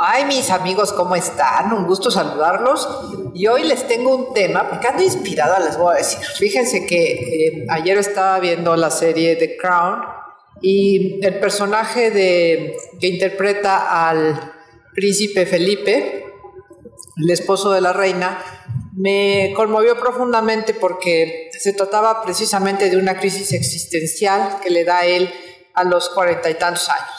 Ay, mis amigos, ¿cómo están? Un gusto saludarlos. Y hoy les tengo un tema, porque ando inspirada, les voy a decir. Fíjense que eh, ayer estaba viendo la serie The Crown y el personaje de, que interpreta al príncipe Felipe, el esposo de la reina, me conmovió profundamente porque se trataba precisamente de una crisis existencial que le da él a los cuarenta y tantos años.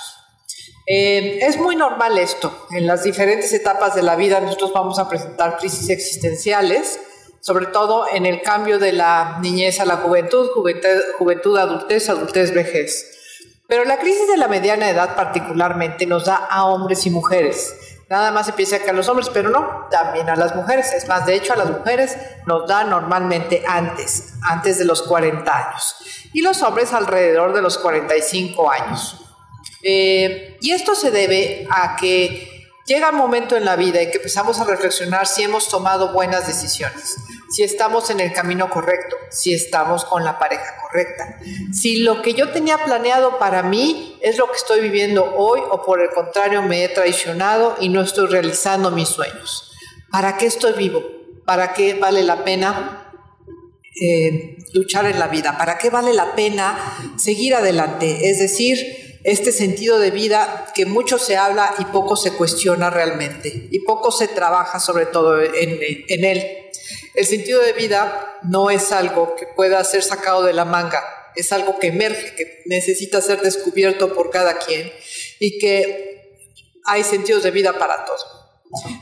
Eh, es muy normal esto. En las diferentes etapas de la vida nosotros vamos a presentar crisis existenciales, sobre todo en el cambio de la niñez a la juventud, juventud, juventud adultez, adultez, vejez. Pero la crisis de la mediana edad particularmente nos da a hombres y mujeres. Nada más se piensa que a los hombres, pero no, también a las mujeres. Es más, de hecho, a las mujeres nos da normalmente antes, antes de los 40 años. Y los hombres alrededor de los 45 años. Eh, y esto se debe a que llega un momento en la vida en que empezamos a reflexionar si hemos tomado buenas decisiones, si estamos en el camino correcto, si estamos con la pareja correcta, si lo que yo tenía planeado para mí es lo que estoy viviendo hoy o por el contrario me he traicionado y no estoy realizando mis sueños. ¿Para qué estoy vivo? ¿Para qué vale la pena eh, luchar en la vida? ¿Para qué vale la pena seguir adelante? Es decir, este sentido de vida que mucho se habla y poco se cuestiona realmente y poco se trabaja sobre todo en, él. El sentido de vida no es algo que pueda ser sacado de la manga, es algo que emerge, que necesita ser descubierto por cada quien y que hay sentidos de vida para todo.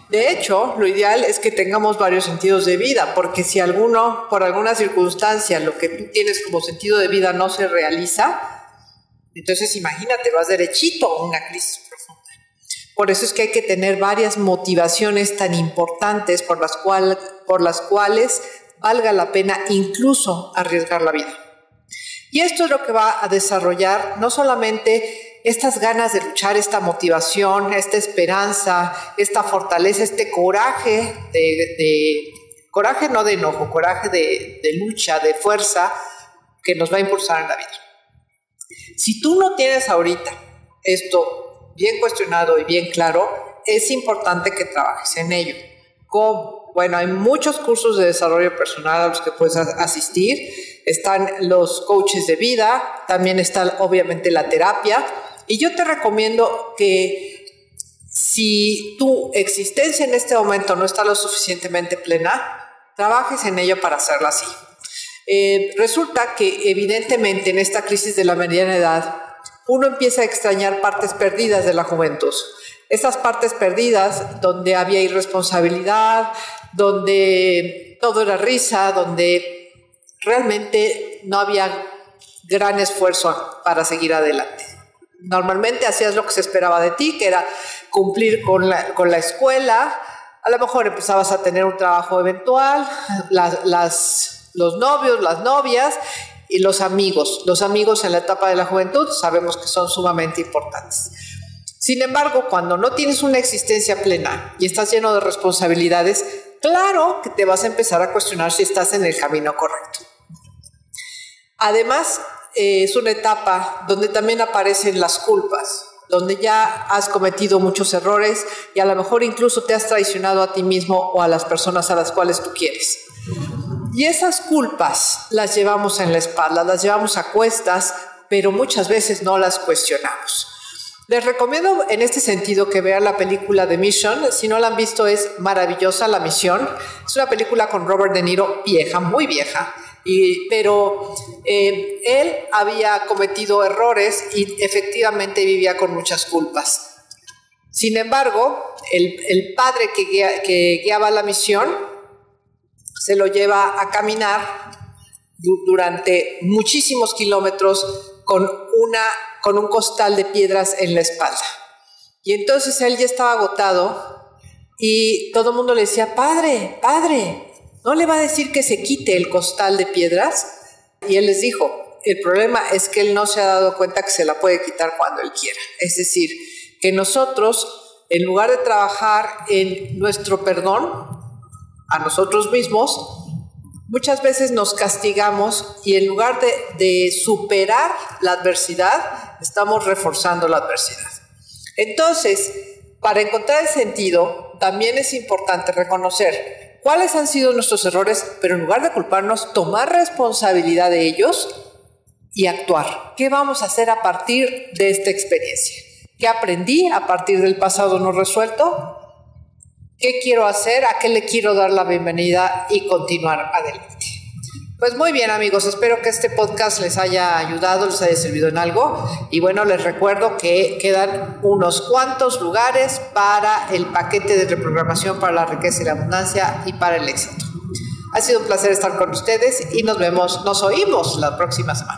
De hecho, lo ideal es que tengamos varios sentidos de vida, porque si alguno, por alguna circunstancia, lo que tú tienes como sentido de vida no se realiza, entonces, imagínate, vas derechito a una crisis profunda. Por eso es que hay que tener varias motivaciones tan importantes por las, cuales valga la pena incluso arriesgar la vida. Y esto es lo que va a desarrollar no solamente estas ganas de luchar, esta motivación, esta esperanza, esta fortaleza, este coraje de, coraje no de enojo, coraje de lucha, de fuerza que nos va a impulsar en la vida. Si tú no tienes ahorita esto bien cuestionado y bien claro, es importante que trabajes en ello. ¿Cómo? Bueno, hay muchos cursos de desarrollo personal a los que puedes asistir. Están los coaches de vida, también está obviamente la terapia. Y yo te recomiendo que si tu existencia en este momento no está lo suficientemente plena, trabajes en ello para hacerla así. Eh, resulta que evidentemente en esta crisis de la mediana edad uno empieza a extrañar partes perdidas de la juventud. Esas partes perdidas donde había irresponsabilidad, donde todo era risa, donde realmente no había gran esfuerzo para seguir adelante. Normalmente hacías lo que se esperaba de ti, que era cumplir con la, con la escuela, a lo mejor empezabas a tener un trabajo eventual, las, las los novios, las novias y los amigos. Los amigos en la etapa de la juventud sabemos que son sumamente importantes. Sin embargo, cuando no tienes una existencia plena y estás lleno de responsabilidades, claro que te vas a empezar a cuestionar si estás en el camino correcto. Además, eh, es una etapa donde también aparecen las culpas, donde ya has cometido muchos errores y a lo mejor incluso te has traicionado a ti mismo o a las personas a las cuales tú quieres. Y esas culpas las llevamos en la espalda, las llevamos a cuestas, pero muchas veces no las cuestionamos. Les recomiendo en este sentido que vean la película The Mission. Si no la han visto, es maravillosa La Misión. Es una película con Robert De Niro, vieja, muy vieja. Y, pero eh, él había cometido errores y efectivamente vivía con muchas culpas. Sin embargo, el, padre que, que guiaba la misión se lo lleva a caminar durante muchísimos kilómetros con, una, con un costal de piedras en la espalda. Y entonces él ya estaba agotado y todo el mundo le decía, padre, padre, no le va a decir que se quite el costal de piedras. Y él les dijo, el problema es que él no se ha dado cuenta que se la puede quitar cuando él quiera. Es decir, que nosotros, en lugar de trabajar en nuestro perdón a nosotros mismos, muchas veces nos castigamos y en lugar de, superar la adversidad, estamos reforzando la adversidad. Entonces, para encontrar el sentido, también es importante reconocer cuáles han sido nuestros errores, pero en lugar de culparnos, tomar responsabilidad de ellos y actuar. ¿Qué vamos a hacer a partir de esta experiencia? ¿Qué aprendí a partir del pasado no resuelto? ¿Qué quiero hacer? ¿A qué le quiero dar la bienvenida y continuar adelante? Pues muy bien amigos, espero que este podcast les haya ayudado, les haya servido en algo. Y bueno, les recuerdo que quedan unos cuantos lugares para el paquete de reprogramación para la riqueza y la abundancia y para el éxito. Ha sido un placer estar con ustedes y nos vemos, nos oímos la próxima semana.